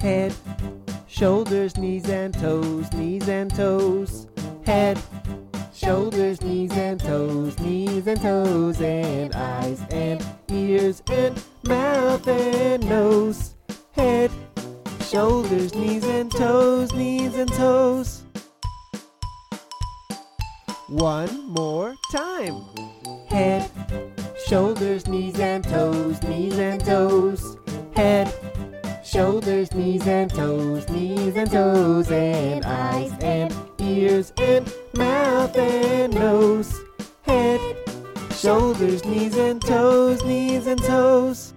Head, shoulders, knees and toes, knees and toes. Head, shoulders, knees and toes, knees and toes, and eyes and ears and mouth and nose. Head, shoulders, knees and toes, knees and toes. One more time. Head, shoulders, knees and toes, knees and toes. Shoulders, knees and toes, knees and toes, and eyes and ears and mouth and nose. Head, shoulders, knees and toes, knees and toes.